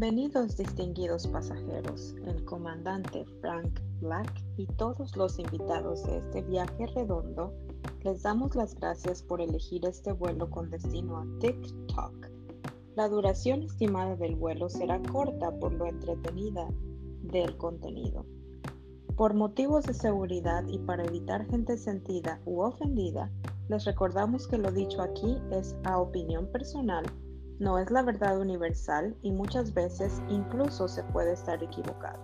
Bienvenidos distinguidos pasajeros, el comandante Frank Black y todos los invitados de este viaje redondo, les damos las gracias por elegir este vuelo con destino a TikTok. La duración estimada del vuelo será corta por lo entretenida del contenido. Por motivos de seguridad y para evitar gente sentida u ofendida, les recordamos que lo dicho aquí es a opinión personal no es la verdad universal y muchas veces incluso se puede estar equivocado.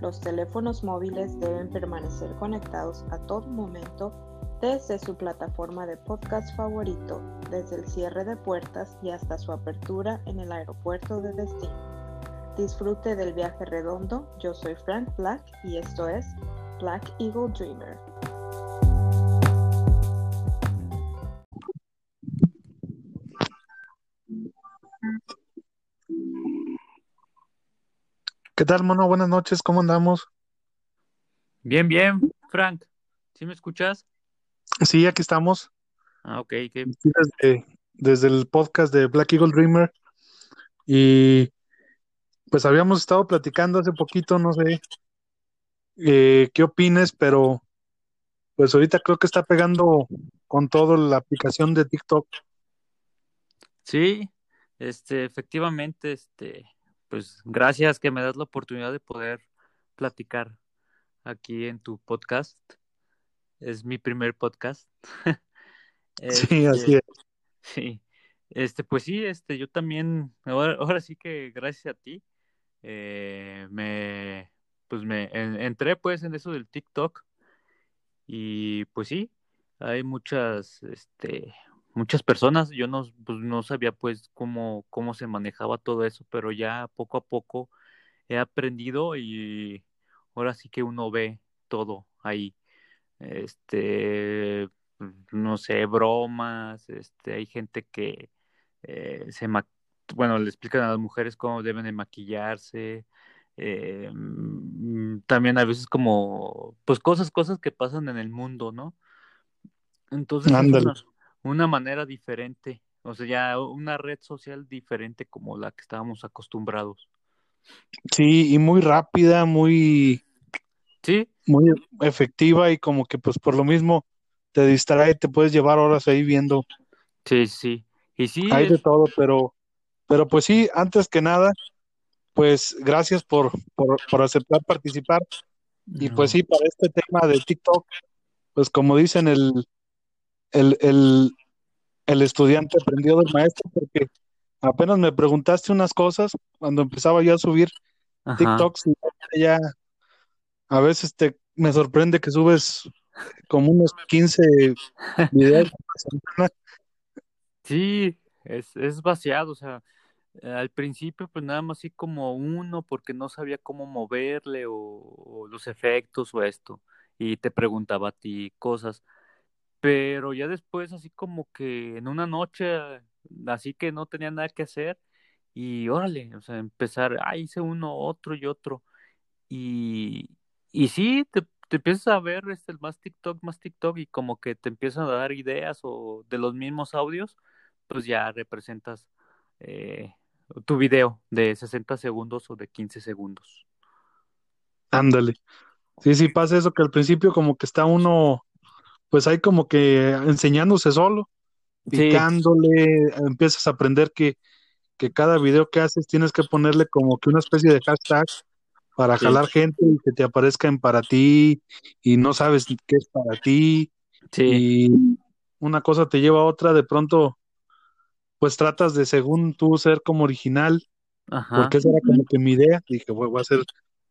Los teléfonos móviles deben permanecer conectados a todo momento desde su plataforma de podcast favorito, desde el cierre de puertas y hasta su apertura en el aeropuerto de destino. Disfrute del viaje redondo, yo soy Frank Black y esto es Black Eagle Dreamer. ¿Qué tal, mono? Buenas noches, ¿cómo andamos? Bien, bien, Frank. ¿Sí me escuchas? Sí, aquí estamos. Ah, ok. Desde, el podcast de Black Eagle Dreamer. Y pues habíamos estado platicando hace poquito, no sé eh, qué opines, pero pues ahorita creo que está pegando con todo la aplicación de TikTok. Sí, este, efectivamente, este, pues gracias que me das la oportunidad de poder platicar aquí en tu podcast. Es mi primer podcast. sí, así este, es. Sí. Este, pues sí, este, yo también, ahora, sí que gracias a ti, eh, me, pues me entré pues en eso del TikTok y pues sí, hay muchas, este, muchas personas. Yo no, pues, no sabía pues cómo, cómo se manejaba todo eso, pero ya poco a poco he aprendido y ahora sí que uno ve todo ahí. Este, no sé, bromas, este, hay gente que eh, se bueno, le explican a las mujeres cómo deben de maquillarse. Eh, mm, también a veces como, pues cosas, cosas que pasan en el mundo, ¿no? Entonces, una manera diferente, o sea, ya una red social diferente como la que estábamos acostumbrados. Sí, y muy rápida, muy, sí, muy efectiva y como que pues por lo mismo te distrae, te puedes llevar horas ahí viendo. Sí, sí, y sí. Hay de todo, pero, pero pues sí, antes que nada, pues gracias por, por, por aceptar participar. Y pues sí, para este tema de TikTok, pues como dicen el, el, el, el estudiante aprendió del maestro porque apenas me preguntaste unas cosas cuando empezaba yo a subir TikToks y ya a veces te me sorprende que subes como unos 15 videos Sí, es, es vaciado, o sea, al principio pues nada más así como uno porque no sabía cómo moverle o, o los efectos o esto y te preguntaba a ti cosas pero ya después, así como que en una noche, así que no tenía nada que hacer, y órale, o sea, empezar, ah, hice uno, otro y otro. Y, y sí, te, te empiezas a ver este, más TikTok, más TikTok, y como que te empiezan a dar ideas o de los mismos audios, pues ya representas eh, tu video de 60 segundos o de 15 segundos. Ándale. Sí, sí, pasa eso que al principio como que está uno pues hay como que enseñándose solo, picándole, empiezas a aprender que, cada video que haces tienes que ponerle como que una especie de hashtag para jalar gente y que te aparezcan para ti y no sabes qué es para ti. Y una cosa te lleva a otra, de pronto, pues tratas de según tú ser como original, porque esa era como que mi idea, dije, voy a hacer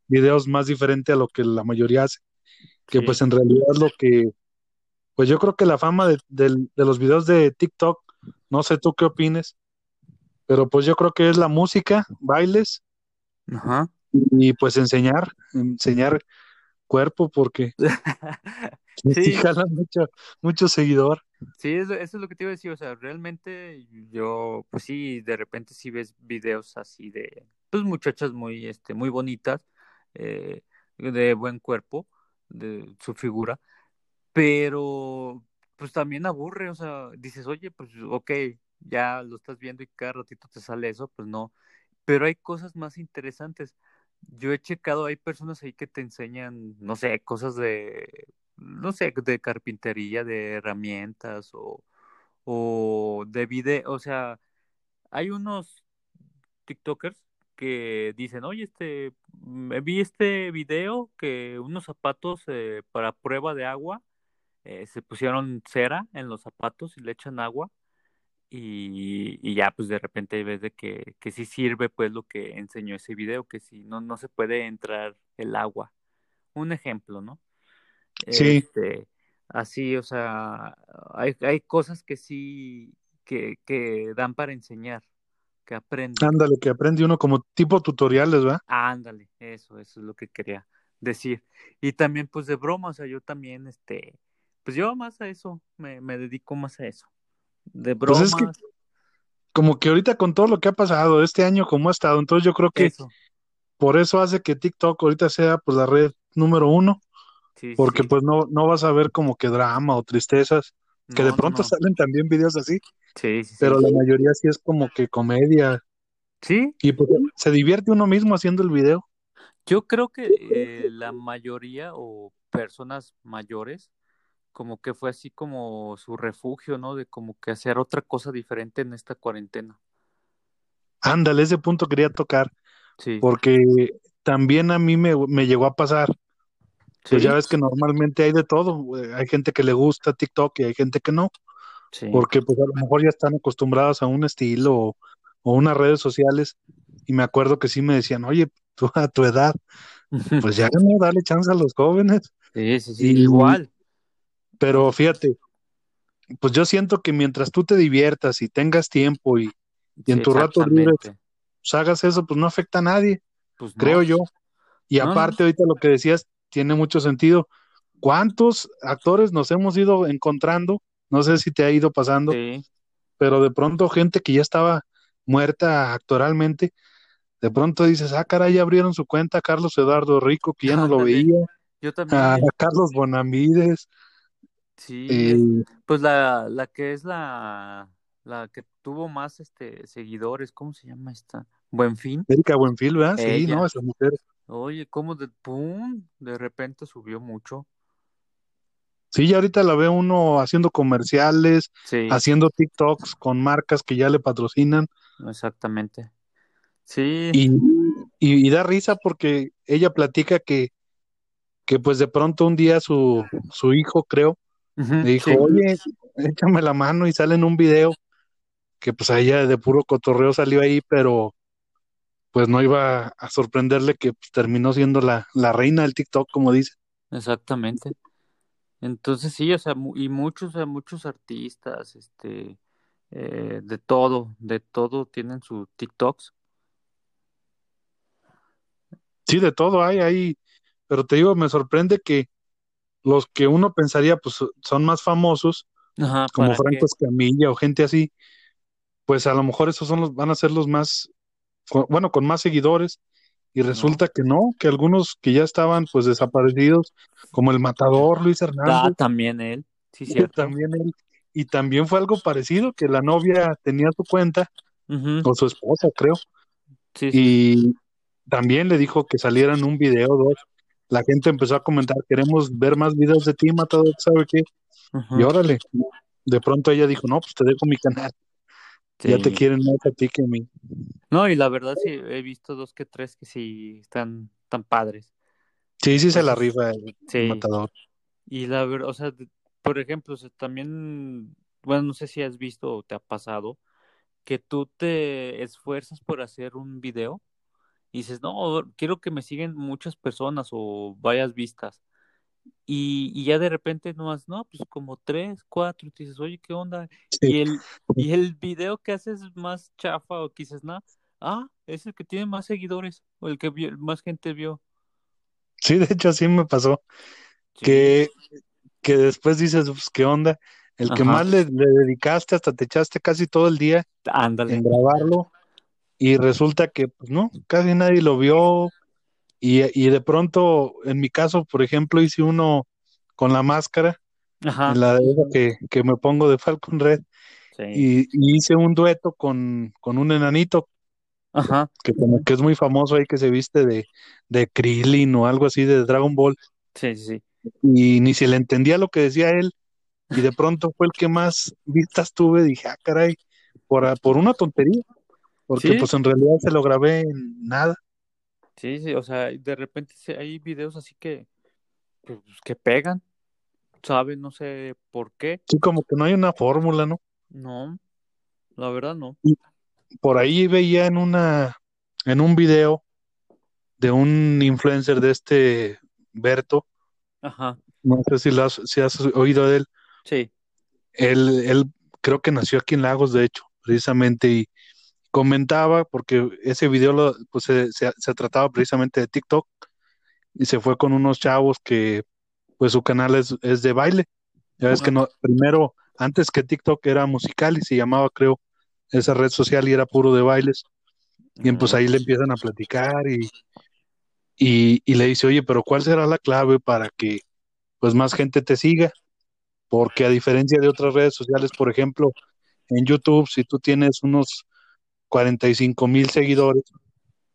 videos más diferentes a lo que la mayoría hace, que pues en realidad lo que pues yo creo que la fama de, los videos de TikTok, no sé tú qué opines, pero pues yo creo que es la música, bailes, y pues enseñar, enseñar cuerpo porque sí. jala mucho, mucho seguidor. Sí, eso, es lo que te iba a decir, o sea, realmente yo, pues sí, de repente sí ves videos así de, pues muchachas muy, este, muy bonitas, eh, de buen cuerpo, de su figura, pero pues también aburre, o sea, dices, oye, pues ok, ya lo estás viendo y cada ratito te sale eso, pues no. pero hay cosas más interesantes. Yo he checado, hay personas ahí que te enseñan, no sé, cosas de, no sé, de carpintería, de herramientas o, o de video, o sea, hay unos TikTokers que dicen, oye, este, vi este video que unos zapatos eh, para prueba de agua eh, se pusieron cera en los zapatos y le echan agua y, y ya pues de repente ves de que, que sí sirve pues lo que enseñó ese video, que si no, no se puede entrar el agua. Un ejemplo, ¿no? Sí. Este, así, o sea, hay, hay cosas que sí, que, que dan para enseñar, que aprenden. Ándale, que aprende uno como tipo tutoriales, ¿verdad? Ándale, eso, eso es lo que quería decir. Y también, pues, de broma, o sea, yo también, este, pues yo más a eso, me, me dedico más a eso. De Pues bromas, es que como que ahorita con todo lo que ha pasado este año, como ha estado, entonces yo creo que eso. por eso hace que TikTok ahorita sea pues la red número uno, Sí, porque sí. pues no, no vas a ver como que drama o tristezas, que No, de pronto no. salen también videos así, Sí, sí, sí. pero la mayoría sí es como que comedia, Sí, y pues se divierte uno mismo haciendo el video. yo creo que eh, la mayoría o personas mayores, como que fue así como su refugio, ¿no? De como que hacer otra cosa diferente en esta cuarentena. Ándale, ese punto quería tocar, Sí, porque también a mí me, me llegó a pasar, pues sí, ya ves que normalmente hay de todo, hay gente que le gusta TikTok y hay gente que no, sí. porque pues a lo mejor ya están acostumbrados a un estilo o, o unas redes sociales, y me acuerdo que sí me decían, oye, tú a tu edad, pues ya no, dale chance a los jóvenes, Sí, sí, sí, y, igual. Pero fíjate, pues yo siento que mientras tú te diviertas y tengas tiempo y, y en Sí, tu rato libre pues hagas eso, pues no afecta a nadie, Pues no. creo yo. Y No, no, aparte, ahorita lo que decías tiene mucho sentido. ¿Cuántos actores nos hemos ido encontrando? No sé si te ha ido pasando, sí, pero de pronto gente que ya estaba muerta actoralmente, de pronto dices, ah, caray, ya abrieron su cuenta a Carlos Eduardo Rico, que ya no lo veía, Yo a también, Carlos Bonamides, sí, eh, es, pues la, la que es la, la que tuvo más este seguidores, ¿cómo se llama esta? Buenfin, Erika Buenfil, ¿verdad? Sí, no, esa mujer. Oye, ¿cómo de pum? De repente subió mucho. Sí, ya ahorita la ve uno haciendo comerciales, Sí, haciendo TikToks con marcas que ya le patrocinan. exactamente. Sí, Y, y, y da risa porque ella platica que, que pues de pronto un día su, su hijo, creo, dijo, sí, oye, échame la mano y sale en un video que pues a ella de puro cotorreo salió ahí, pero pues no iba a sorprenderle que pues, terminó siendo la, la reina del TikTok, como dice. exactamente. Entonces sí, o sea, y muchos, o sea, muchos artistas, este, eh, de todo, de todo tienen sus TikToks. Sí, de todo hay ahí, pero te digo, me sorprende que los que uno pensaría pues son más famosos, Ajá, como ¿para Franco? Escamilla o gente así, pues a lo mejor esos son los, van a ser los más, con- bueno, con más seguidores, y No. resulta que no, que algunos que ya estaban pues desaparecidos, como el matador Luis Ah, Hernández, también él, sí, cierto. también él, y también fue algo parecido, que la novia tenía su cuenta, Ujú, o su esposa, creo, Sí, sí, y también le dijo que salieran un video, dos. La gente empezó a comentar, queremos ver más videos de ti, matador, ¿sabe qué? Y órale, de pronto ella dijo, no, pues te dejo mi canal, ya te quieren más a ti que a mí. No, y la verdad sí, he visto dos que tres que sí están tan padres. Sí, sí se la rifa el, sí. matador. Y la verdad, o sea, por ejemplo, o sea, también, bueno, no sé si has visto o te ha pasado que tú te esfuerzas por hacer un video y dices, no, quiero que me siguen muchas personas o varias vistas. Y, y ya de repente no más, no, pues como tres, cuatro, y te dices, oye, ¿qué onda? Sí, Y el, y el video que haces más chafa o dices, no, ah, es el que tiene más seguidores o el que vio- más gente vio. sí, de hecho así me pasó, Sí, que, que después dices, pues, ¿qué onda? El que más le, le dedicaste, hasta te echaste casi todo el día en ándale. grabarlo, y resulta que, pues no, casi nadie lo vio, y, y de pronto, en mi caso, por ejemplo, hice uno con la máscara, Ajá, en la que, que me pongo de Falcon Red, sí, y, y hice un dueto con, con un enanito, Ajá. Que como que es muy famoso ahí que se viste de, de Krillin o algo así de Dragon Ball. Sí, sí, sí. Y ni se le entendía lo que decía él. Y de pronto fue el que más vistas tuve. Dije, ah, caray, por, por una tontería. Porque Sí. pues en realidad se lo grabé en nada. Sí, sí, o sea, de repente hay videos así que, pues, que pegan, ¿sabes? No sé por qué. Sí, como que no hay una fórmula, ¿no? No, la verdad no. Por ahí veía en una, en un video de un influencer de este Berto, Ajá, no sé si, lo has, si has oído de él, sí, él, él creo que nació aquí en Lagos, de hecho, precisamente, y comentaba, porque ese video lo, pues, se, se- se trataba precisamente de TikTok, y se fue con unos chavos que, pues su canal es, es de baile. Ya ves que no, primero, antes que TikTok era musical y se llamaba, creo, esa red social y era puro de bailes. Y pues ahí le empiezan a platicar y, y, y le dice, oye, pero ¿cuál será la clave para que pues más gente te siga? Porque a diferencia de otras redes sociales, por ejemplo, en YouTube, si tú tienes unos 45 mil seguidores,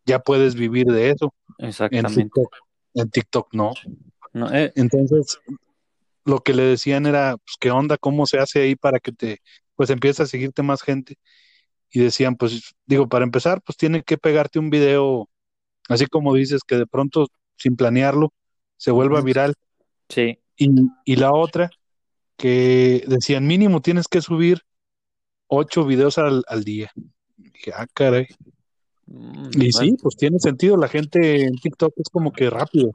ya puedes vivir de eso. En exactamente. TikTok, en TikTok no. No, eh, Entonces, lo que le decían era, pues, ¿qué onda? ¿Cómo se hace ahí para que te, pues, empiece a seguirte más gente? Y decían, pues, digo, para empezar, pues, tiene que pegarte un video, así como dices, que de pronto, sin planearlo, se vuelva viral. sí, Y, y la otra, que decían, mínimo tienes que subir ocho videos al, al día. Y dije, ah, caray. mm, Y sí, pues tiene sentido, la gente en TikTok es como que rápido.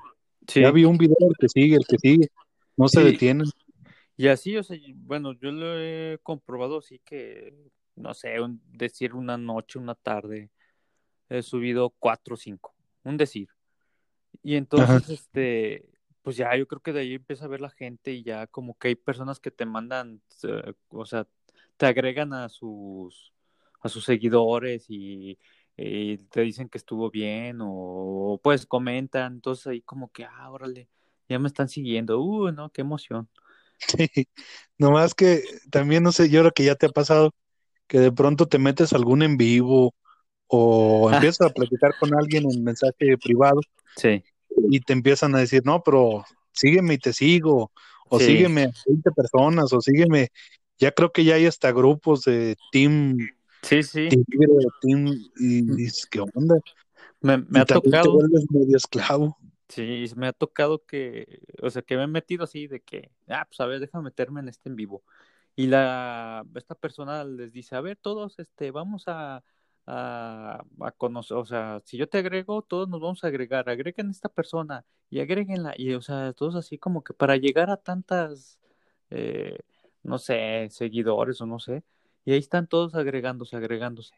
sí. Ya vi un video, el que sigue, el que sigue. No se detienen. Y así, o sea, bueno, yo lo he comprobado así que, no sé, un- decir una noche, una tarde, he subido cuatro o cinco, un decir. Y entonces, este, pues ya yo creo que de ahí empieza a ver la gente y ya como que hay personas que te mandan, eh, o sea, te agregan a sus, a sus seguidores y, y te dicen que estuvo bien o pues comentan, entonces ahí como que, ah, órale, ya me están siguiendo, uh, no, qué emoción. Sí, nomás que también no sé, yo creo que ya te ha pasado que de pronto te metes algún en vivo o Ah. empiezas a platicar con alguien en mensaje privado Sí, y te empiezan a decir, no, pero sígueme y te sigo, o Sí. sígueme a 20 personas, o sígueme, ya creo que ya hay hasta grupos de Team sí, sí, Tigre, Team, y dices, ¿qué onda? me, me Y ha te tocado. vuelves medio esclavo. Sí, me ha tocado que, o sea, que me he metido así de que, ah, pues a ver, déjame meterme en este en vivo. Y la, esta persona les dice, a ver, todos, este, vamos a, a, a conocer, o sea, si yo te agrego, todos nos vamos a agregar, agreguen esta persona y agréguenla, y, o sea, todos así como que para llegar a tantas, eh, no sé, seguidores o no sé, y ahí están todos agregándose, agregándose.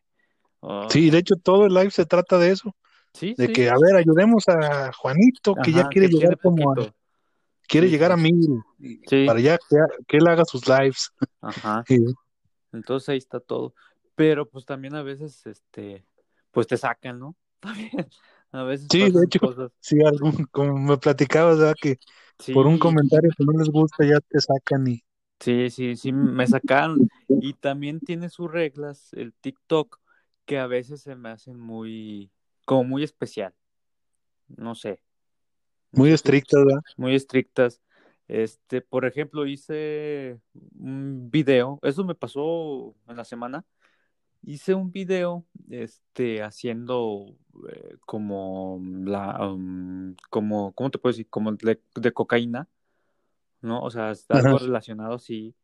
Sí, de hecho todo el live se trata de eso, sí, de sí, que, a ver, ayudemos a Juanito, que ya quiere que llegar como a, quiere Sí, llegar a mil, para ya que, que él haga sus lives. Ajá. Entonces ahí está todo. Pero pues también a veces, este, pues te sacan, ¿no? También. A veces Sí, de hecho, cosas. sí, algún, como me platicabas, ¿verdad? Que por un comentario que no les gusta ya te sacan y sí, sí, sí, me sacaron. Y también tiene sus reglas, el TikTok, que a veces se me hacen muy, como muy especial. No sé. Muy estrictas, ¿verdad? muy estrictas. Este, por ejemplo, hice un video, eso me pasó en la semana. Hice un video, este, haciendo eh, como la, um, como, ¿cómo te puedo decir? Como de, de cocaína, ¿no? O sea, es algo Ajá. relacionado así.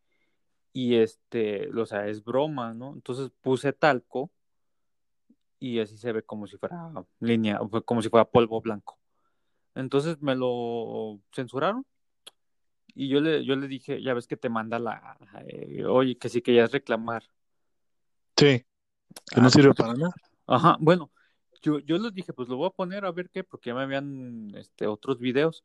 Y este, o sea, es broma, ¿no? Entonces puse talco y así se ve como si fuera línea, como si fuera polvo blanco. Entonces me lo censuraron y yo le, yo le dije, ya ves que te manda la, eh, oye, que sí querías reclamar. Sí, que no Ah, sirve para nada. Ajá, bueno, yo, yo les dije, pues lo voy a poner a ver qué, porque ya me habían este, otros videos.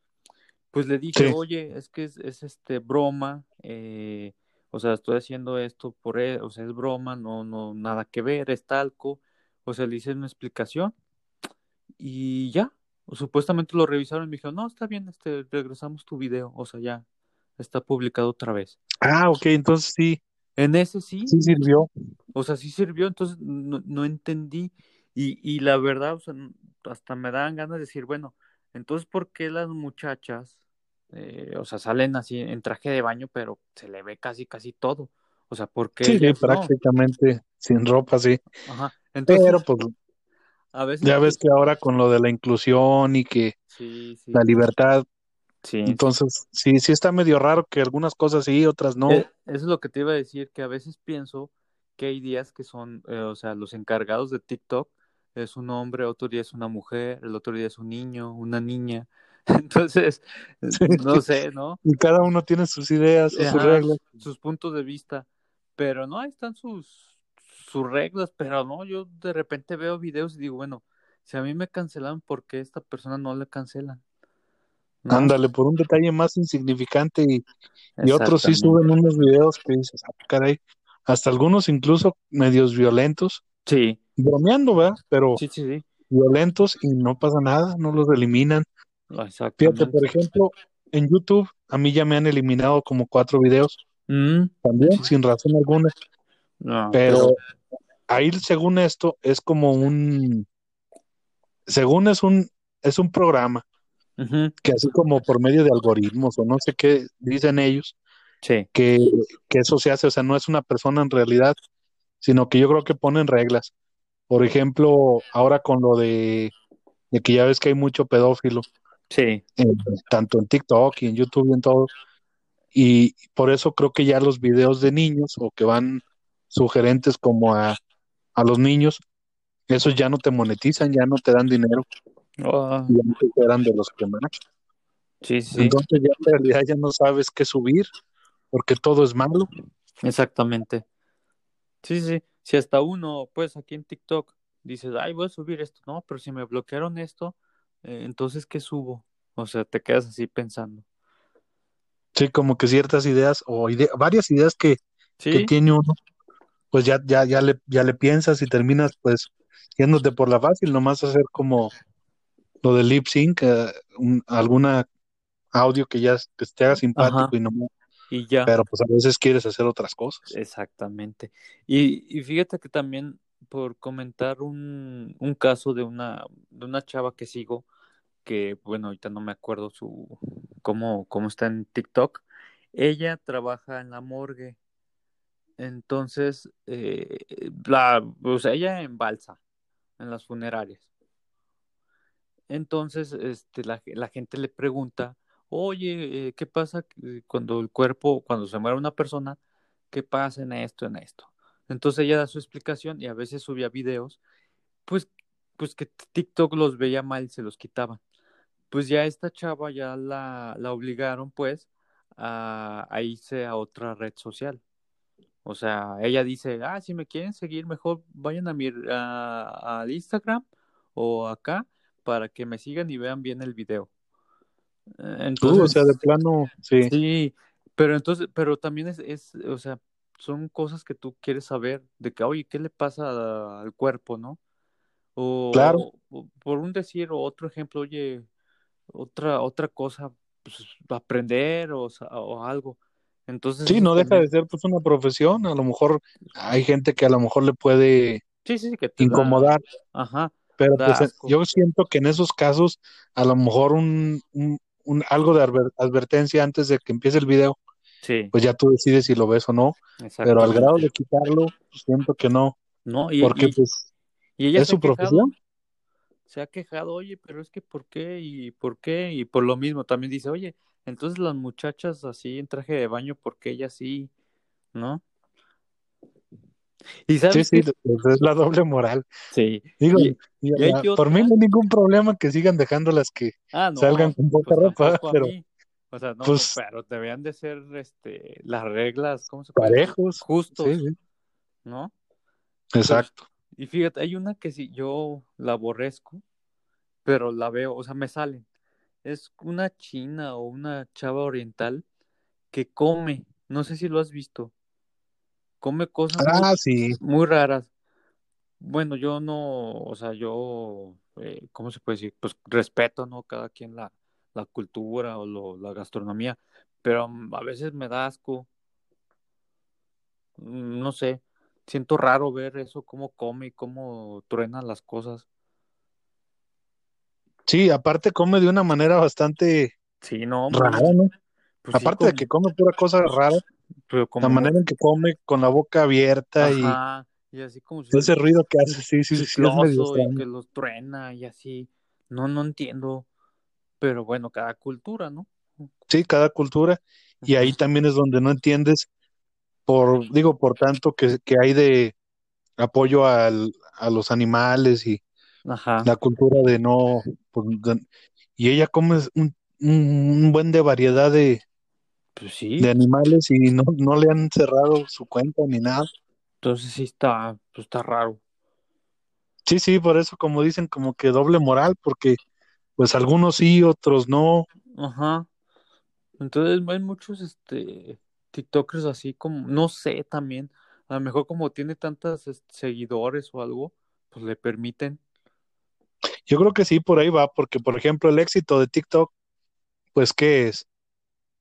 Pues le dije, Sí. oye, es que es, es, este broma, eh, o sea, estoy haciendo esto por, e- o sea, es broma, no, no, nada que ver, es talco. O sea, le hice una explicación y ya, supuestamente lo revisaron y me dijeron, no, está bien, este, regresamos tu video, o sea, ya está publicado otra vez. Ah, ok, entonces sí, En ese sí, sí sirvió. o sea, sí sirvió, entonces no, no entendí. Y, y la verdad, o sea, hasta me dan ganas de decir, bueno, entonces, ¿por qué las muchachas, eh, o sea, salen así en traje de baño, pero se le ve casi, casi todo? O sea, ¿por qué? Sí, prácticamente sin ropa, sí. Ajá. Entonces, pero pues a veces ya ves que ahora con lo de la inclusión y que la libertad, sí, entonces sí. sí, está medio raro que algunas cosas sí, otras no. Eh, eso es lo que te iba a decir, que a veces pienso que hay días que son, eh, o sea, los encargados de TikTok es un hombre, otro día es una mujer, el otro día es un niño, una niña. Entonces, no sé, ¿no? Y cada uno tiene sus ideas, sus reglas. Sus puntos de vista. Pero no, ahí están sus, sus reglas, pero no, yo de repente veo videos y digo, bueno, si a mí me cancelan, ¿por qué a esta persona no le cancelan? Ándale, por un detalle más insignificante y, y otros sí suben unos videos que dices, ah, caray, hasta algunos incluso medios violentos. Sí bromeando, ¿verdad? Pero violentos y no pasa nada, no los eliminan. Fíjate, por ejemplo, en YouTube a mí ya me han eliminado como cuatro videos, mm. también sin razón alguna. pero, ahí, según esto, es como un, según es un, es un programa que así como por medio de algoritmos o no sé qué dicen ellos, que, que eso se hace, o sea, no es una persona en realidad, sino que yo creo que ponen reglas. Por ejemplo, ahora con lo de, que ya ves que hay mucho pedófilo. Sí. tanto en TikTok y en YouTube y en todo. Y por eso creo que ya los videos de niños o que van sugerentes como a, los niños, esos ya no te monetizan, ya no te dan dinero. Oh. Ya no te quedan de los que más. Sí, sí. Entonces ya en realidad ya no sabes qué subir porque todo es malo. Exactamente. Sí, sí si hasta uno, pues aquí en TikTok, dices, ay, voy a subir esto, no, pero si me bloquearon esto, eh, entonces, ¿qué subo? O sea, te quedas así pensando. Sí, como que ciertas ideas o varias ideas que, tiene uno, pues ya, ya, ya, le, ya le piensas y terminas pues yéndote por la fácil, nomás hacer como lo de lip sync, eh, alguna audio que ya que te haga simpático y nomás y ya. Pero pues a veces quieres hacer otras cosas. Exactamente. Y, y fíjate que también por comentar un, un caso de una, de una chava que sigo, que bueno, ahorita no me acuerdo su cómo, cómo está en TikTok. Ella trabaja en la morgue. Entonces, eh, la, o sea, ella en balsa, en las funerarias. Entonces, este, la, la gente le pregunta oye, eh, ¿qué pasa cuando el cuerpo, cuando se muere una persona, qué pasa en esto, en esto? Entonces ella da su explicación y a veces subía videos, pues, pues que TikTok los veía mal y se los quitaba. Pues ya esta chava ya la, la obligaron pues a, irse a otra red social. O sea, ella dice, ah, si me quieren seguir, mejor vayan a mi a, Instagram o acá para que me sigan y vean bien el video. Entonces, o sea, de plano, sí. Sí, pero entonces, pero también es, es, o sea, son cosas que tú quieres saber, de que, oye, ¿qué le pasa al cuerpo, no? O, claro. por un decir, o otro ejemplo, oye, otra, otra cosa, pues, aprender o, o algo. Entonces, sí, no deja de ser pues una profesión, a lo mejor hay gente que a lo mejor le puede sí, sí, que incomodar. Ajá. Pero pues, yo siento que en esos casos, a lo mejor un, algo de advertencia antes de que empiece el video, pues ya tú decides si lo ves o no. Pero al grado de quitarlo, siento que no. No, y, porque pues ella es su profesión. Se ha quejado, oye, pero es que ¿por qué? ¿Y por qué? Y por lo mismo también dice, oye, entonces las muchachas así en traje de baño, ¿por qué ella sí? ¿No? ¿Y sabes sí, sí, es la doble moral. Sí. Digo, por mí no hay ningún problema que sigan dejando las que ah, salgan con poca pues ropa, pero... O sea, no, pues, pero debían de ser este, las reglas, ¿cómo se puede Parejos. Justos, ¿no? Exacto. y fíjate, hay una que si yo la aborrezco, pero la veo, o sea, me salen. Es una china o una chava oriental que come, no sé si lo has visto come cosas ah, muy, raras. Bueno, yo no, o sea, yo, eh, ¿cómo se puede decir? Pues respeto, ¿no? Cada quien la, la cultura o lo, la gastronomía, pero mm, a veces me da asco. Mm, no sé, siento raro ver eso, cómo come y cómo truena las cosas. Sí, aparte come de una manera bastante sí, no, rara, ¿no? Pues aparte de que come pura cosa rara, pero la manera en que come con la boca abierta y, así como ese ruido que hace, sí, sí, sí, es medio y que los truena y así. No, no entiendo. Pero bueno, cada cultura, ¿no? Sí, cada cultura. Y ahí también es donde no entiendes, por, digo, por tanto que, que hay de apoyo al, a los animales y la cultura de no. Pues, y ella come un, un, buen de variedad de, pues sí. de animales y no, no le han cerrado su cuenta ni nada. Entonces sí está, pues está raro. Sí, sí, por eso como dicen, como que doble moral, porque pues algunos sí, otros no. Ajá. Entonces hay muchos este TikTokers así como, no sé también, a lo mejor como tiene tantos seguidores o algo, pues le permiten. Yo creo que sí, por ahí va, porque por ejemplo el éxito de TikTok, pues ¿qué es?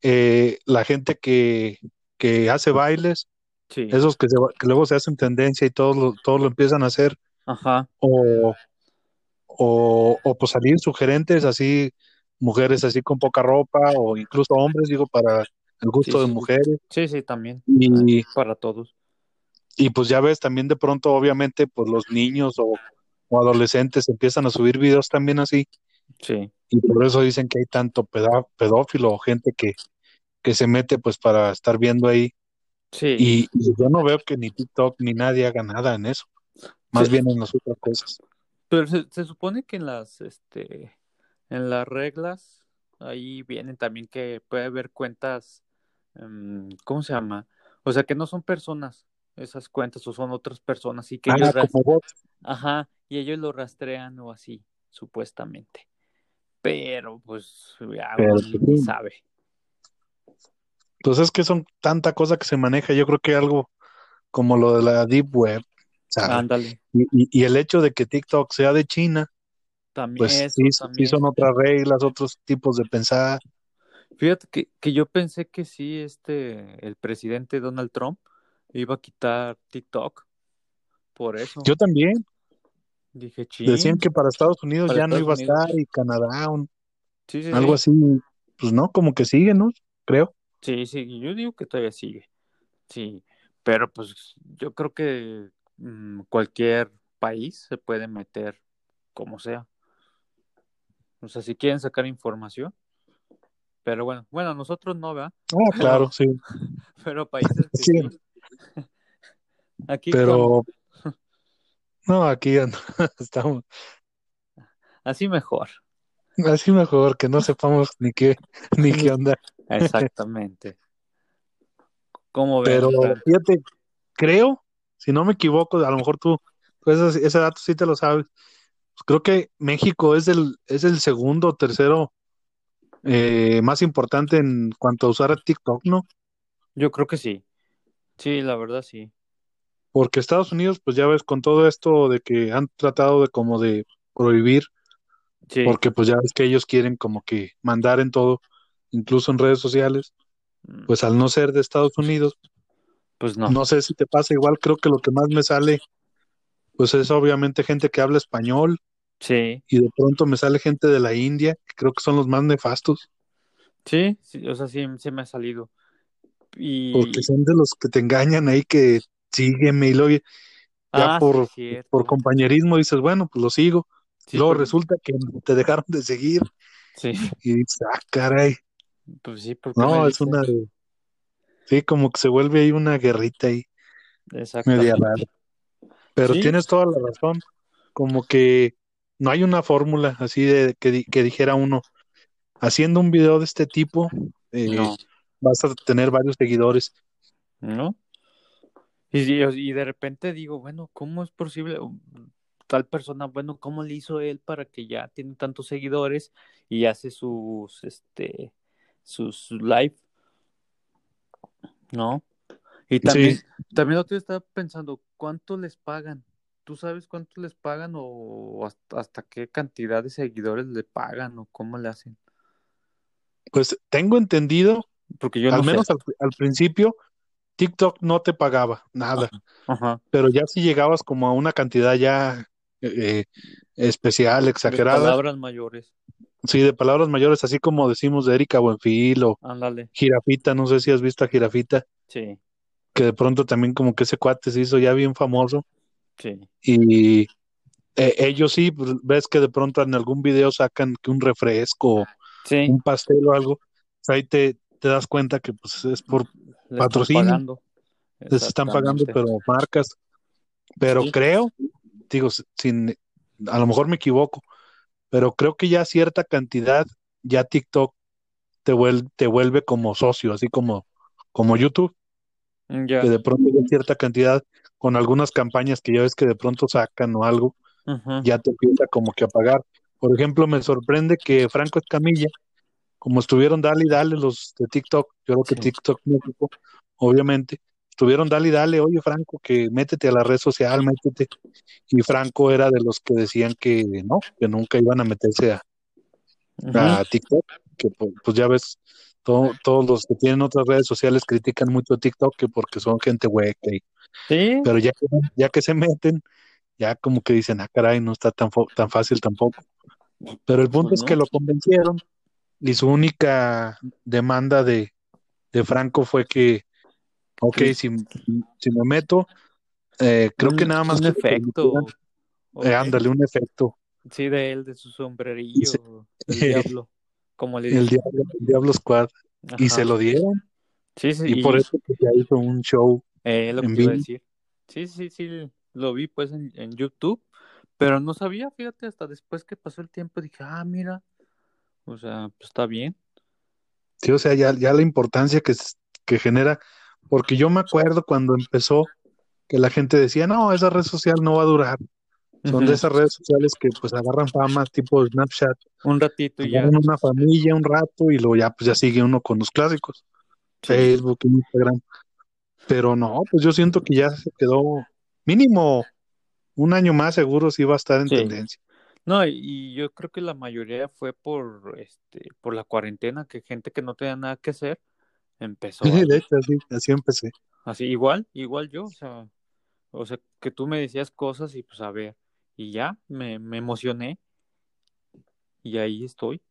Eh, la gente que, que hace bailes, esos que, que, luego se hacen tendencia y todos lo, todos lo empiezan a hacer, Ajá. o o, o pues salir sugerentes así, mujeres así con poca ropa, o incluso hombres, digo, para el gusto de mujeres. Sí, sí, también. Y para todos. Y pues ya ves, también de pronto, obviamente, pues los niños o, adolescentes empiezan a subir videos también así. Sí. Y por eso dicen que hay tanto pedófilo o gente que, que se mete pues para estar viendo ahí. Sí. Y, yo no veo que ni TikTok ni nadie haga nada en eso. Más bien en las otras cosas. Pero se, supone que en las, este, en las reglas, ahí vienen también que puede haber cuentas, em, ¿cómo se llama? O sea, que no son personas esas cuentas o son otras personas y que ah, Ajá, y ellos lo rastrean o así, supuestamente. Pero, pues, ya pues, sabe. Pues es que son tanta cosa que se maneja, yo creo que algo como lo de la Deep Web, Ándale. Y, el hecho de que TikTok sea de China, también, pues sí, son otras reglas, otros tipos de pensar. Fíjate que, que, yo pensé que sí, este, el presidente Donald Trump iba a quitar TikTok por eso. Yo también. Dije, Decían que para Estados Unidos ya no iba a estar y Canadá, algo así. Pues no, como que sigue, ¿no? Creo. Sí, sí, yo digo que todavía sigue. Sí, pero pues yo creo que Mm, cualquier país se puede meter como sea. O sea, si quieren sacar información. Pero bueno, bueno, nosotros no, ¿verdad? Ah, claro, sí. Pero países que sí. Aquí Pero no, aquí estamos. Así mejor. Así mejor, que no sepamos ni qué, ni qué onda. Exactamente. ¿Cómo Pero fíjate, creo si no me equivoco, a lo mejor tú, ese, dato sí te lo sabes. Pues creo que México es el, es el segundo o tercero eh, más importante en cuanto a usar TikTok, ¿no? Yo creo que sí. Sí, la verdad sí. Porque Estados Unidos, pues ya ves, con todo esto de que han tratado de como de prohibir, porque pues ya ves que ellos quieren como que mandar en todo, incluso en redes sociales, mm. pues al no ser de Estados Unidos, pues no. No sé si te pasa igual, creo que lo que más me sale, pues es obviamente gente que habla español. Sí. Y de pronto me sale gente de la India, que creo que son los más nefastos. Sí, sí o sea, sí, me ha salido. Y... Porque son de los que te engañan ahí, que sígueme y luego ya ah, por, por compañerismo dices, bueno, pues lo sigo. luego resulta que te dejaron de seguir. Sí. Y dices, ah, caray. Pues sí, porque no, es una Sí, como que se vuelve ahí una guerrita ahí. Media rara. Pero tienes toda la razón. Como que no hay una fórmula así de que, que dijera uno, haciendo un video de este tipo, eh, vas a tener varios seguidores. ¿No? Y, y de repente digo, bueno, ¿cómo es posible? Tal persona, bueno, ¿cómo le hizo él para que ya tiene tantos seguidores y hace sus, este, sus live ¿no? Y también, también otro estaba pensando, ¿cuánto les pagan? ¿Tú sabes cuánto les pagan o hasta, qué cantidad de seguidores le pagan o cómo le hacen? Pues tengo entendido, porque yo al menos al, principio, TikTok no te pagaba nada, pero ya si llegabas como a una cantidad ya eh, especial, exagerada. De palabras mayores. Sí, de palabras mayores, así como decimos de Erika Buenfil o Ándale. Girafita, no sé si has visto a Girafita. Sí. Que de pronto también como que ese cuate se hizo ya bien famoso. Sí. Y eh, ellos sí, pues, ves que de pronto en algún video sacan que un refresco, un pastel o algo, pues, ahí te, te das cuenta que pues es por patrocinio. Les están pagando, pero marcas. Pero creo, digo, sin, a lo mejor me equivoco, pero creo que ya cierta cantidad, ya TikTok te vuelve, te vuelve como socio, así como, como YouTube. Mm, que de pronto ya cierta cantidad, con algunas campañas que ya ves que de pronto sacan o algo, ya te empieza como que a pagar. Por ejemplo, me sorprende que Franco Escamilla, como estuvieron dale y dale los de TikTok, yo creo que TikTok México, obviamente, estuvieron dale y dale, oye Franco, que métete a la red social, métete. Y Franco era de los que decían que no, que nunca iban a meterse a, TikTok, que pues, ya ves, todos los que tienen otras redes sociales critican mucho a TikTok que porque son gente hueca. ¿Sí? Pero ya que, ya que se meten, ya como que dicen, ah, caray, no está tan, tan fácil tampoco. Pero el punto pues es que lo convencieron y su única demanda de, de Franco fue que, ok, si, si me meto, eh, creo que nada más... Un efecto. Eh, ándale, un efecto. Sí, de él, de su sombrerillo, el diablo, como le El diablo, el diablo Squad. Y se lo dieron. Sí, sí. Y, por eso ya hizo un show. Eh, lo que iba a decir. Sí, sí, sí, lo vi pues en, en YouTube, pero no sabía, fíjate, hasta después que pasó el tiempo dije, ah, mira, o sea, pues está bien. Sí, o sea, ya, ya la importancia que, que genera, porque yo me acuerdo cuando empezó que la gente decía, no, esa red social no va a durar. Son de esas redes sociales que pues agarran fama tipo Snapchat. Un ratito y ya. Una familia un rato y luego ya pues ya sigue uno con los clásicos. Facebook, Instagram. Pero no, pues yo siento que ya se quedó mínimo un año más seguro sí va a estar en tendencia. No, y yo creo que la mayoría fue por este por la cuarentena, que gente que no tenía nada que hacer empezó. Sí, de hecho, así, así empecé. Así, igual, igual yo, o sea, o sea, que tú me decías cosas y pues a ver, y ya, me, me emocioné y ahí estoy.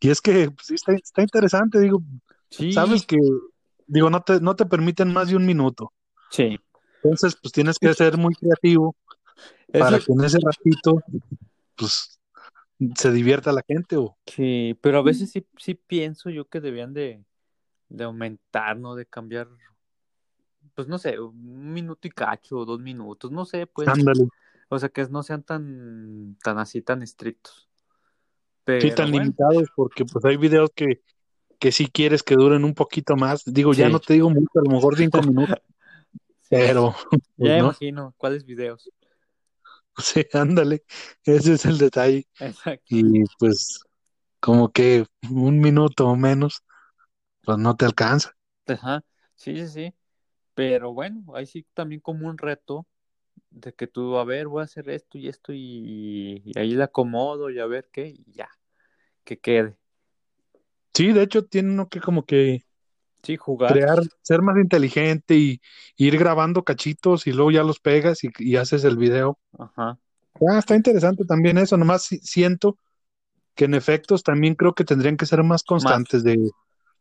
y es que pues, está, está interesante, digo, sí. sabes que, digo, no te, no te permiten más de un minuto. Sí. Entonces, pues tienes que ser muy creativo para que en ese ratito, pues, se divierta la gente. O... Sí, pero a veces sí, sí pienso yo que debían de, de aumentar, ¿no? De cambiar, pues no sé, un minuto y cacho, o dos minutos, no sé, pues. Ándale. O sea, que no sean tan, tan así, tan estrictos. sí, tan limitados, porque pues hay videos que, que sí quieres que duren un poquito más. Digo, ya no te digo mucho, a lo mejor cinco minutos. Pero. ya pues, imagino, ¿cuáles videos? Sí, ándale, ese es el detalle. Exacto. Y pues, como que un minuto o menos, pues no te alcanza. Ajá, sí, sí, sí. Pero bueno, ahí sí también como un reto de que tú, a ver, voy a hacer esto y esto y, y ahí le acomodo y a ver qué, y ya, que quede. Sí, de hecho tiene uno que como que Sí, jugar. Crear, ser más inteligente y, ir grabando cachitos y luego ya los pegas y, haces el video. Ajá. Ah, está interesante también eso. Nomás siento que en efectos también creo que tendrían que ser más constantes de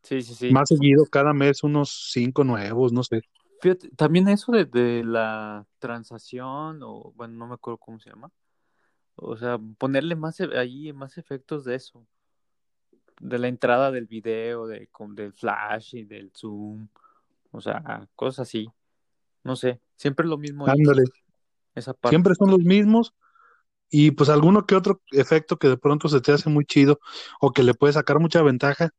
sí, sí, sí. más seguido, cada mes unos cinco nuevos, no sé. Fíjate, también eso de, de la transacción, o bueno, no me acuerdo cómo se llama. O sea, ponerle más e, ahí más efectos de eso de la entrada del video, de, con, del flash y del zoom, o sea, cosas así. No sé, siempre lo mismo. Ándale. Esa parte. Siempre son los mismos y pues alguno que otro efecto que de pronto se te hace muy chido o que le puede sacar mucha ventaja,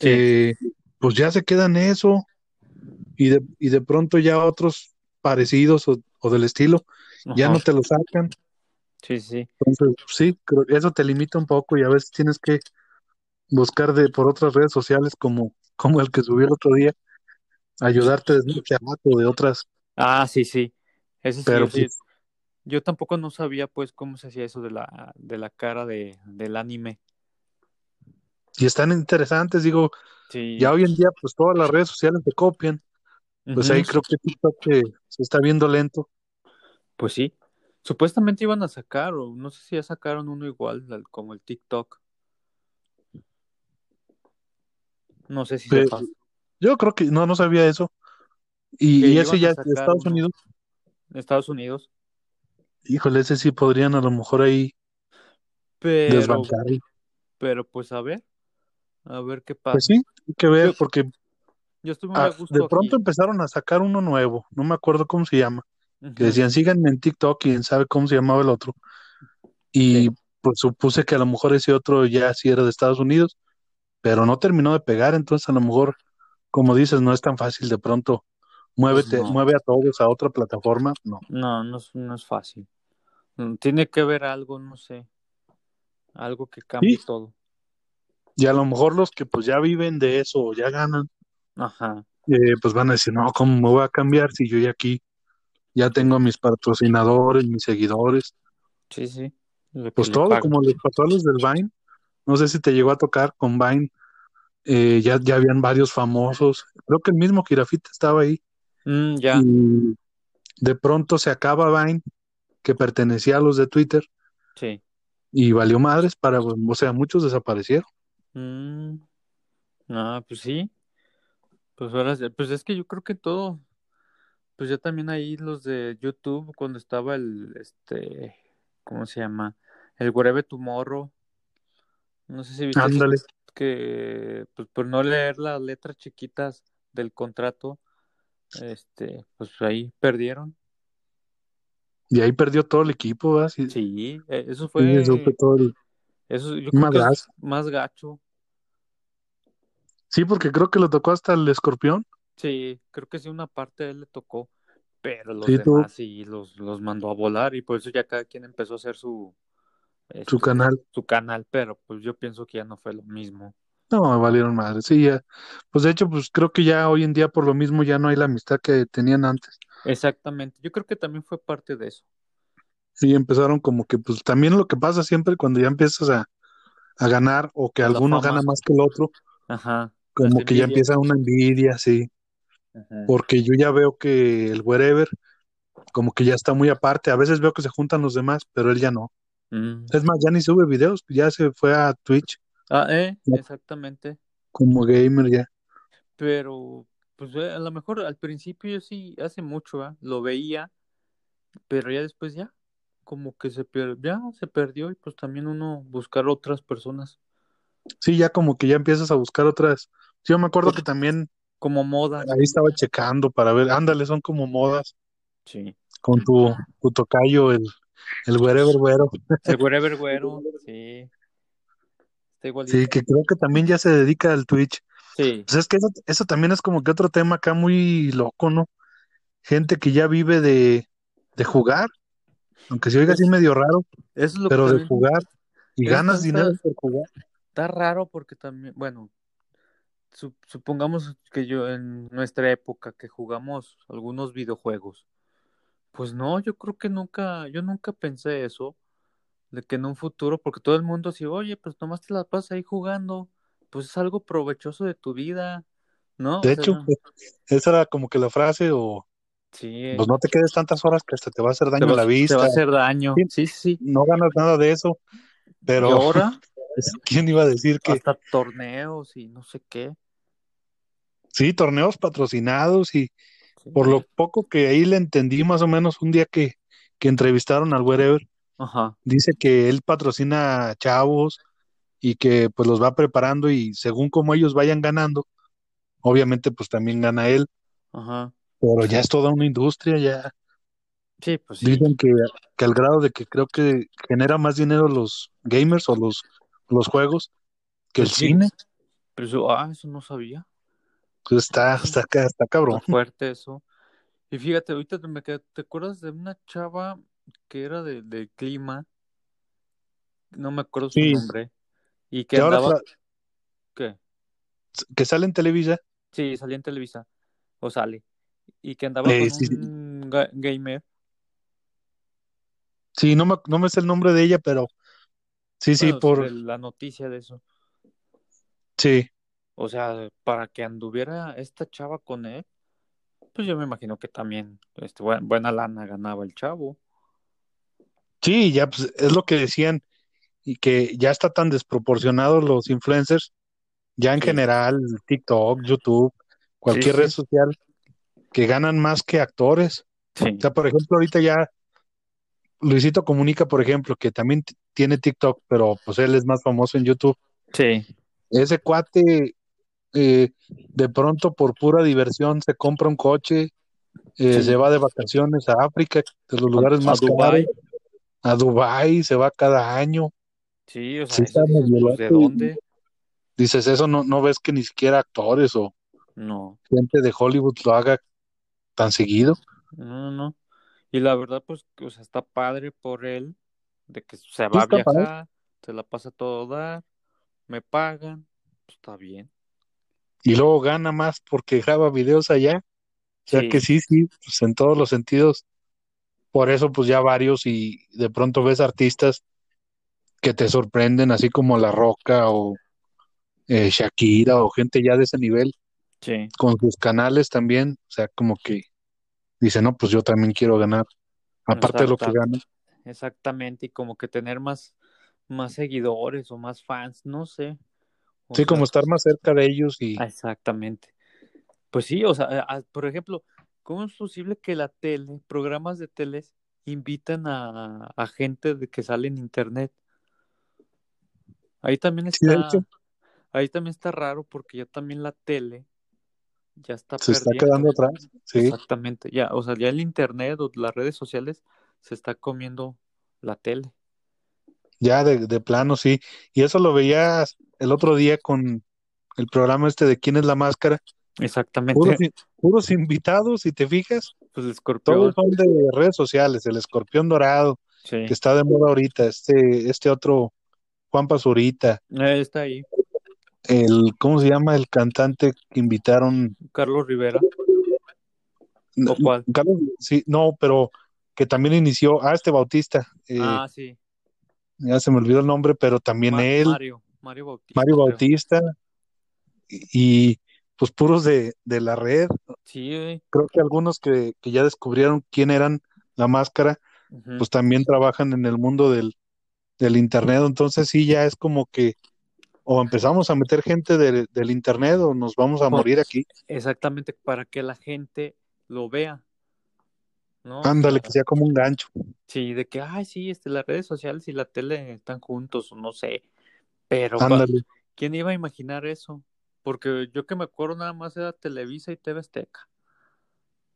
eh, pues ya se queda en eso y de, y de pronto ya otros parecidos o, del estilo ya no te lo sacan. Sí, sí. Entonces, sí, eso te limita un poco y a veces tienes que buscar de por otras redes sociales como, como el que subió el otro día, ayudarte de o de otras. Ah, sí, sí. Ese Pero sí, pues yo tampoco no sabía pues cómo se hacía eso de la, de la cara de, del anime. Y están interesantes, digo, Ya hoy en día, pues todas las redes sociales te copian. Pues ahí creo que TikTok se está viendo lento. Pues sí. Supuestamente iban a sacar, o no sé si ya sacaron uno igual, como el TikTok. No sé si sepas. Yo creo que no, no sabía eso. Y, ese ya de Estados Unidos. Estados Unidos. Híjole, ese sí podrían a lo mejor ahí pero, Pero pues a ver, a ver qué pasa. Pues sí, hay que ver, porque yo estuve muy a gusto de pronto empezaron a sacar uno nuevo, no me acuerdo cómo se llama, que decían síganme en TikTok y sabe cómo se llamaba el otro. Y pues supuse que a lo mejor ese otro ya sí era de Estados Unidos, pero no terminó de pegar, entonces a lo mejor, como dices, no es tan fácil de pronto. Muévete, pues mueve a todos a otra plataforma, no. No, no es, no es fácil. Mm, tiene que ver algo, no sé algo que cambie todo. Y a lo mejor los que pues ya viven de eso o ya ganan, Ajá. Eh, pues van a decir, no, ¿cómo me voy a cambiar si yo ya aquí ya tengo mis patrocinadores, mis seguidores? Sí, sí. Pues todo, como a los del Vine. No sé si te llegó a tocar con Vine. Eh, ya, ya habían varios famosos. Creo que el mismo Girafita estaba ahí. Mm, ya. Y de pronto se acaba Vine, que pertenecía a los de Twitter. Sí y valió madres para, o sea, muchos desaparecieron. Mm, ah, pues sí. Pues ahora, pues es que yo creo que todo, pues ya también ahí los de YouTube, cuando estaba el, este, ¿cómo se llama? El Wherever Tomorrow. No sé si viste Ándale. que, pues por no leer las letras chiquitas del contrato, este, pues ahí perdieron. Y ahí perdió todo el equipo, ¿verdad? Sí, e, eso fue. eso fue todo Eso yo creo que es más gacho. Sí, porque creo que le tocó hasta el escorpión. Sí, creo que sí, una parte de él le tocó. Pero los demás sí los, los mandó a volar y por eso ya cada quien empezó a hacer su. Su este, canal. Su canal, pero pues yo pienso que ya no fue lo mismo. No, valieron madre. Sí, ya. Pues de hecho, pues creo que ya hoy en día por lo mismo ya no hay la amistad que tenían antes. Exactamente, yo creo que también fue parte de eso. Sí, empezaron como que, pues también lo que pasa siempre cuando ya empiezas a, ganar o que alguno gana más que el otro, Ajá, como que ya empieza una envidia, sí. Porque yo ya veo que el wherever como que ya está muy aparte. A veces veo que se juntan los demás, pero él ya no. Mm. Es más, ya ni sube videos, ya se fue a Twitch. Ah, eh, exactamente. Como gamer ya. Pero pues eh, a lo mejor al principio yo sí, hace mucho, lo veía, pero ya después ya, como que se, ya se perdió y pues también uno buscar otras personas. Sí, ya como que ya empiezas a buscar otras. Yo me acuerdo que también... Como modas. Ahí estaba checando para ver, ándale, son como modas. Sí. Con tu, tu tocayo, el, el wherever güero. El wherever güero, sí. Sí, que creo que también ya se dedica al Twitch. Sí. Pues es que eso, también es como que otro tema acá muy loco, ¿no? Gente que ya vive de, jugar, aunque se oiga así medio raro, pero de jugar y ganas dinero por jugar. Está raro porque también, bueno, supongamos que yo en nuestra época que jugamos algunos videojuegos, pues no, yo creo que nunca, yo nunca pensé eso, de que en un futuro, porque todo el mundo así, oye, pues nomás te la pasas ahí jugando, pues es algo provechoso de tu vida, ¿no? De hecho, esa era como que la frase o... Sí. Pues no te quedes tantas horas que hasta te va a hacer daño a la vista. Te va a hacer daño, sí, sí. No ganas nada de eso, pero... ahora? ¿Quién iba a decir que... Hasta torneos y no sé qué. Sí, torneos patrocinados y por lo poco que ahí le entendí más o menos un día que, que entrevistaron al Wherever, Ajá. dice que él patrocina chavos y que pues los va preparando y según como ellos vayan ganando, obviamente pues también gana él. Ajá. Pero ya es toda una industria, ya. Sí, pues sí. Dicen que, que al grado de que creo que genera más dinero los gamers o los, los juegos que el pues cine. Pero eso, ah, eso no sabía. Pues está, está, está cabrón. fuerte eso. Y fíjate, ahorita me ¿te acuerdas de una chava que era de, del clima? No me acuerdo su nombre. Y que, andaba... ¿Qué? Que sale en Televisa. Sí, salía en Televisa. O sale. Y que andaba eh, con un gamer. Sí, no me, no me sé el nombre de ella, pero sí, sí, por... La noticia de eso. Sí. o sea, para que anduviera esta chava con él, pues yo me imagino que también este, buena, lana ganaba el chavo. Sí, ya pues, es lo que decían, y que ya está tan desproporcionado los influencers, ya en general, TikTok, YouTube, cualquier red social, que ganan más que actores. O sea, por ejemplo, ahorita ya Luisito Comunica, por ejemplo, que también tiene TikTok, pero pues él es más famoso en YouTube. Sí. Ese cuate, eh, de pronto por pura diversión, se compra un coche, eh, se va de vacaciones a África, de los lugares más a Dubai. a Dubai, se va cada año. Sí, o sea, ¿de dónde? Dices, eso no, no ves que ni siquiera actores o no. gente de Hollywood lo haga tan seguido. No, no. Y la verdad, pues, o sea, está padre por él, de que se va a viajar, se la pasa todo dar, me pagan, pues está bien. Y luego gana más porque graba videos allá. O sea que sí, sí, pues en todos los sentidos. Por eso, pues ya varios y de pronto ves artistas que te sorprenden, así como La Roca o eh, Shakira o gente ya de ese nivel. Sí. Con sus canales también. O sea, como que dice, no, pues yo también quiero ganar, aparte de lo que gano. Exactamente, y como que tener más, más seguidores o más fans, no sé. Sí, como estar más cerca de ellos y... Exactamente. Pues sí, o sea, por ejemplo, ¿cómo es posible que la tele, programas de teles, invitan a, gente de que sale en internet? Ahí también está, ahí también está raro porque ya también la tele ya está se está quedando atrás sí. Exactamente ya o sea ya el internet o las redes sociales se está comiendo la tele ya de, de plano sí y eso lo veías el otro día con el programa este de quién es la máscara exactamente puros, invitados si te fijas pues escorpión todos son de redes sociales el escorpión dorado que está de moda ahorita este este otro Juan Pazurita eh, está ahí el, ¿cómo se llama el cantante que invitaron? Carlos Rivera. ¿O cuál? Carlos, sí, no, pero que también inició, ah, este Bautista. Eh, ah, sí. Ya se me olvidó el nombre, pero también él. Mario, Mario Bautista. Mario Bautista. Y, pues puros de, de la red. Sí, Creo que algunos que, que, ya descubrieron quién eran la máscara, pues también trabajan en el mundo del, del internet. Entonces sí, ya es como que o empezamos a meter gente del internet o nos vamos a morir aquí. Exactamente, para que la gente lo vea. ¿No? Ándale, que sea como un gancho. Sí, de que, ay, sí, este, las redes sociales y la tele están juntos, no sé. Pero, ¿quién iba a imaginar eso? Porque yo que me acuerdo nada más era Televisa y TV Azteca.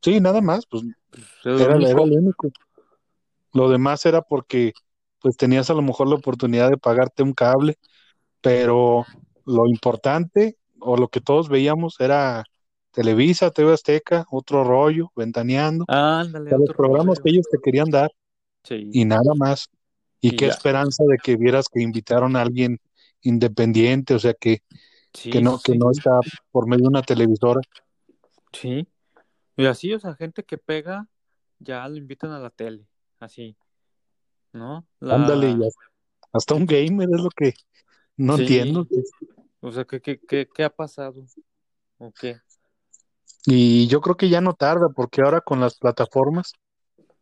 Sí, nada más, pues, pues era, era, lo único. Lo demás era porque, pues, tenías a lo mejor la oportunidad de pagarte un cable pero lo importante o lo que todos veíamos era Televisa, TV Azteca, otro rollo, ventaneando, Ándale, los programas que ellos te querían dar y nada más. Y, qué esperanza de que vieras que invitaron a alguien independiente, o sea que, que no, que no está por medio de una televisora. Sí, y así, o sea, gente que pega, ya lo invitan a la tele, así, ¿no? Ándale, hasta un gamer es lo que no entiendo. O sea, ¿qué, qué, qué, ha pasado? ¿O qué? Y yo creo que ya no tarda, porque ahora con las plataformas,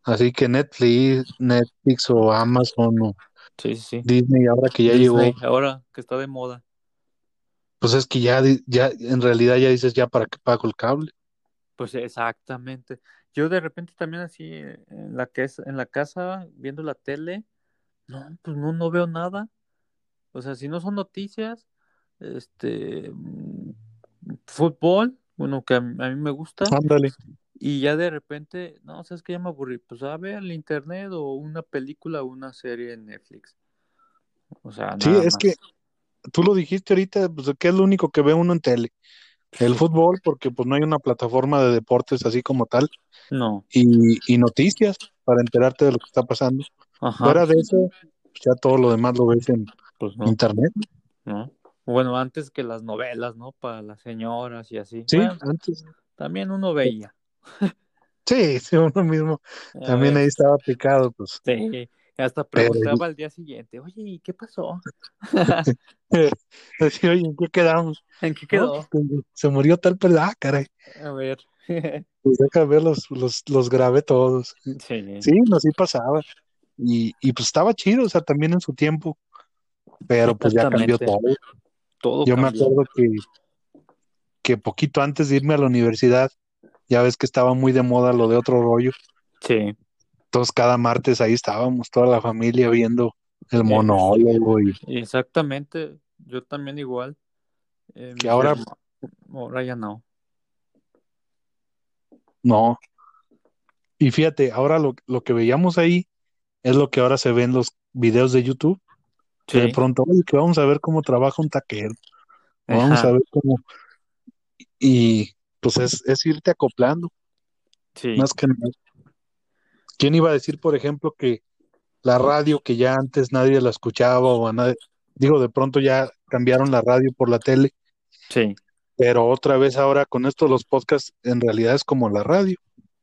así que Netflix, Netflix o Amazon o Disney, ahora que ya llegó. Ahora que está de moda. Pues es que ya, ya, en realidad ya dices, ya para qué pago el cable. Pues exactamente. Yo de repente también así, en la, que es, en la casa, viendo la tele, no, pues no, no veo nada. O sea, si no son noticias, este, mm, fútbol, bueno, que a, mí me gusta. Ándale. Y ya de repente, no, sabes que ya me aburrí, pues a ver el internet o una película o una serie en Netflix. O sea, Sí, es que tú lo dijiste ahorita, pues que es lo único que ve uno en tele. El fútbol, porque pues no hay una plataforma de deportes así como tal. No. Y, y noticias para enterarte de lo que está pasando. Ajá. Fuera de eso, pues, ya todo lo demás lo ves en, pues Internet. ¿No? Bueno, antes que las novelas, ¿no? Para las señoras y así. Sí, antes. También uno veía. Sí, sí, uno mismo. también ahí estaba picado, pues. Sí, Hasta preguntaba al día siguiente, oye, ¿y qué pasó? Decía, oye, ¿en qué quedamos? ¿En qué quedó? Pues, se murió tal pero ah, caray. A ver. pues deja ver, los, los, los grabé todos. Sí. Sí, así pasaba. Y, y pues estaba chido, o sea, también en su tiempo. Pero pues ya cambió todo. Todo Yo me acuerdo que, que poquito antes de irme a la universidad, ya ves que estaba muy de moda lo de otro rollo. Sí. Entonces cada martes ahí estábamos toda la familia viendo el monólogo y Exactamente, yo también igual. Eh, Que ahora- Ahora ya no. no. Y fíjate, ahora lo, lo que veíamos ahí es lo que ahora se ve en los videos de YouTube. De pronto, oye, que vamos a ver cómo trabaja un taquero. Vamos a ver cómo. Y pues es, es irte acoplando, Sí. más que nada. ¿Quién iba a decir, por ejemplo, que la radio que ya antes nadie la escuchaba o a nadie, digo, de pronto ya cambiaron la radio por la tele, Sí. pero otra vez ahora con esto los podcasts en realidad es como la radio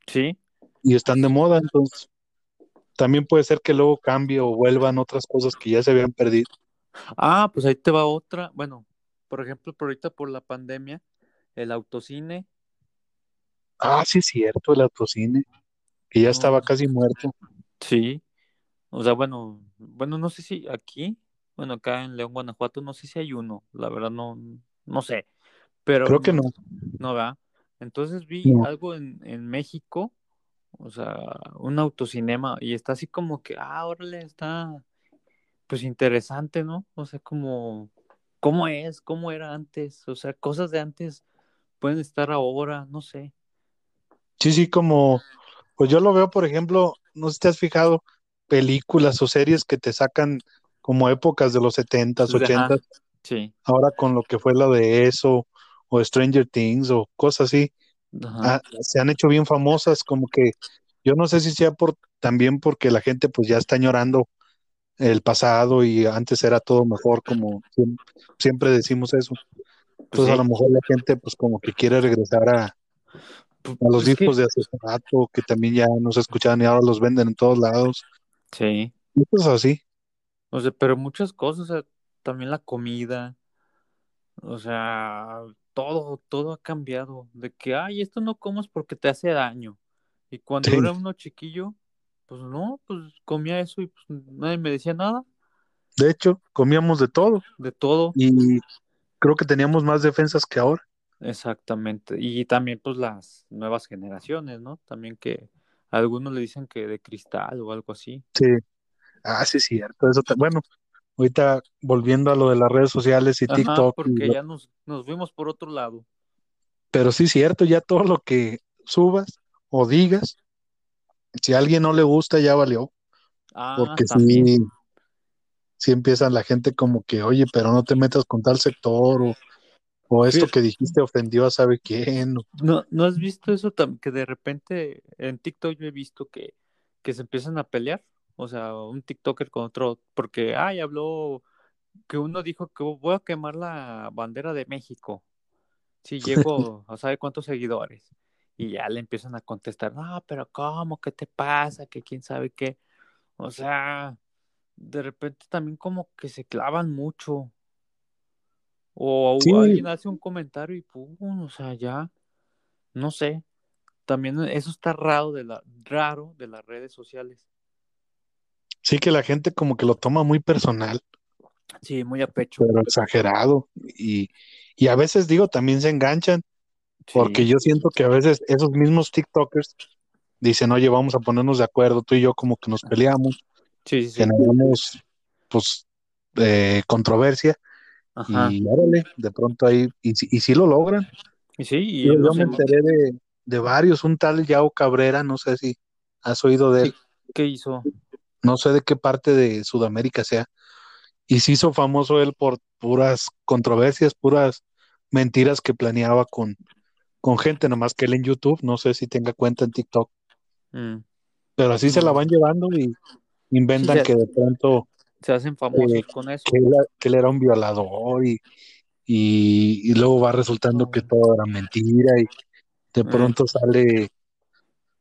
Sí. y están de moda, entonces también puede ser que luego cambie o vuelvan otras cosas que ya se habían perdido. Ah, pues ahí te va otra. Bueno, por ejemplo, por ahorita por la pandemia, el autocine. Ah, sí, es cierto, el autocine, que ya No. estaba casi muerto. Sí. O sea, bueno, bueno, no sé si aquí, bueno, acá en León, Guanajuato, no sé si hay uno, la verdad no, no sé. Pero Creo que no. No, ¿verdad? Entonces vi No. algo en, en México, o sea, un autocinema, y está así como que, ah, órale, está pues interesante, ¿no? O sea, como, ¿cómo es? ¿Cómo era antes? O sea, cosas de antes pueden estar ahora, no sé. Sí, sí, como, pues yo lo veo, por ejemplo, no sé si te has fijado, películas o series que te sacan como épocas de los 70s, Ajá. 80s, Sí, ahora con lo que fue la de eso, o Stranger Things, o cosas así, ajá. ah, se han hecho bien famosas, como que yo no sé si sea por también porque la gente pues ya está añorando el pasado y antes era todo mejor, como siem- siempre decimos eso. Entonces a lo mejor la gente pues como que quiere regresar a, a los Es que- discos de rato, que también ya no se escuchaban y ahora los venden en todos lados. Sí. Y cosas así. O sea, pero muchas cosas, o sea, también la comida, o sea, todo, todo ha cambiado. De que, ay, esto no comas porque te hace daño. Y cuando Sí. era uno chiquillo, pues no, pues comía eso y pues nadie me decía nada, De hecho, comíamos de todo de todo. y creo que teníamos más defensas que ahora. Exactamente. Y también pues las nuevas generaciones, ¿no? También que algunos le dicen que de cristal o algo así. Sí. Ah, sí, es cierto. Eso bueno, ahorita volviendo a lo de las redes sociales y Ajá, TikTok, porque ya nos, nos fuimos por otro lado. pero sí cierto, ya todo lo que subas o digas, si a alguien no le gusta, ya valió. Ah, Porque sí, sí empiezan la gente como que, oye, pero no te metas con tal sector o, o esto que dijiste ofendió a sabe quién. o- ¿No, ¿no has visto eso que de repente en TikTok yo he visto que, que se empiezan a pelear? O sea, un TikToker con otro, porque, ay, habló que uno dijo que voy a quemar la bandera de México si llego a sabe cuántos seguidores. Y ya le empiezan a contestar, no, pero ¿cómo? ¿Qué te pasa? Que quién sabe qué. O sea, de repente también como que se clavan mucho. O Sí. alguien hace un comentario y pum, o sea, ya, no sé. También eso está raro de la, raro de las redes sociales. Sí que la gente como que lo toma muy personal, Sí, muy a pecho. pero exagerado. Y, y a veces digo, también se enganchan, porque yo siento que a veces esos mismos TikTokers dicen, oye, vamos a ponernos de acuerdo, tú y yo como que nos peleamos, sí, sí, generamos pues eh, controversia Ajá. y órale, de pronto ahí, y, y sí lo logran. Y sí, y Yo, yo me enteré de, de varios, un tal Yao Cabrera, no sé si has oído de él, ¿qué hizo? No sé de qué parte de Sudamérica sea, y se hizo famoso él por puras controversias, puras mentiras que planeaba con, con gente, nomás que él en YouTube, no sé si tenga cuenta en TikTok, Mm, pero así se la van llevando y inventan Sí, que de pronto Se hacen famosos Eh, con eso. que él, que él era un violador y, y, y luego va resultando que todo era mentira y de Mm. pronto sale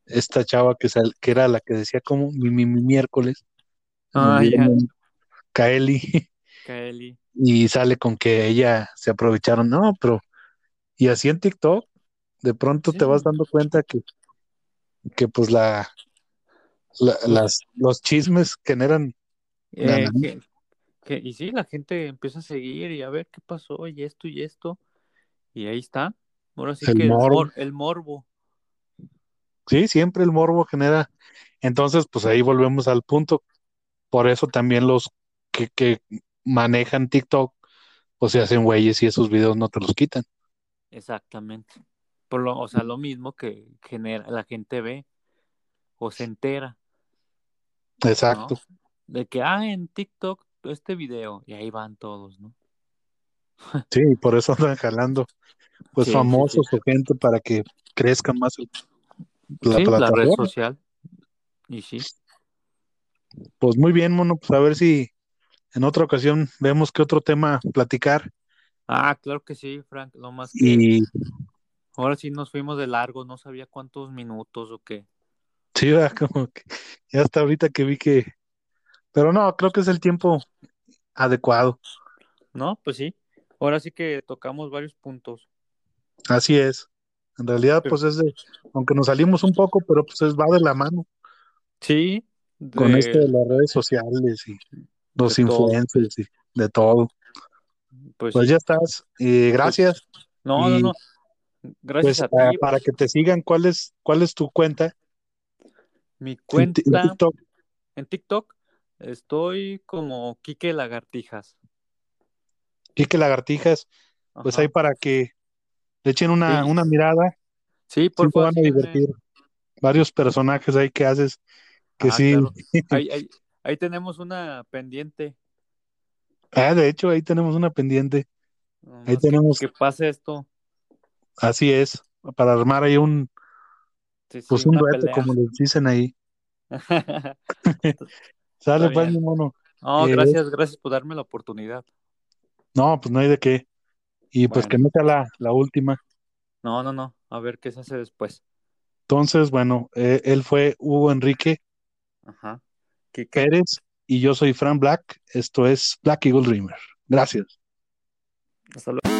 esta chava que, sal- que era la que decía como mi, mi, mi miércoles, Ah, ya. Kaeli. Kaeli. Y sale con que ella se aprovecharon. No, pero. Y así en TikTok, de pronto Sí. te vas dando cuenta que, que pues la, la- las, los chismes generan Eh, Nada. que, que- y sí, la gente empieza a seguir y a ver qué pasó y esto y esto. Y ahí está. Ahora sí El que mor- el morbo. Sí, siempre el morbo genera. Entonces, pues ahí volvemos al punto. Por eso también los que, que manejan TikTok, pues se hacen güeyes y esos videos no te los quitan. Exactamente. Por lo, o sea, lo mismo que genera, la gente ve o se entera, ¿no? Exacto. De que, ah, en TikTok este video, y ahí van todos, ¿no? Sí, por eso andan jalando, pues Sí, sí, famosos o gente para que crezca más el- la Sí, la red social. Y sí. Pues muy bien, mono, pues a ver si en otra ocasión vemos qué otro tema platicar. Ah, claro que sí, Frank. Lo más que Y ahora sí nos fuimos de largo, no sabía cuántos minutos o qué. sí, como que ya hasta ahorita que vi que, pero no, creo que es el tiempo adecuado. No, pues sí. Ahora sí que tocamos varios puntos. Así es. En realidad, pues es de, aunque nos salimos un poco, pero pues es, va de la mano Sí, con de- esto de las redes sociales y los todo. influencers y de todo. Pues, Pues ya estás. Y gracias. No, no, y, no. Gracias Pues a ti. para que te sigan, ¿cuál es, cuál es tu cuenta? Mi cuenta en TikTok. en TikTok estoy como Quique Lagartijas. Quique Lagartijas, pues ahí para que le echen una, Sí. una mirada, Sí, sí por favor, van a divertir. Varios personajes ahí que haces que Ah, sí. claro. Ahí, ahí, ahí tenemos una pendiente. Ah, de hecho, ahí tenemos una pendiente. Ahí que- tenemos, que, pase esto. así es, para armar ahí un, Sí, sí, pues un pelea. como les dicen ahí. Sale, pues, mi mono. No, Eh, gracias, gracias por darme la oportunidad. No, pues no hay de qué. Y pues Bueno. que no sea la, la última. No, no, no. A ver qué se hace después. Entonces, bueno, eh, él fue Hugo Enrique Ajá. Quique. Pérez y yo soy Fran Black. Esto es Black Eagle Dreamer. Gracias. Hasta luego.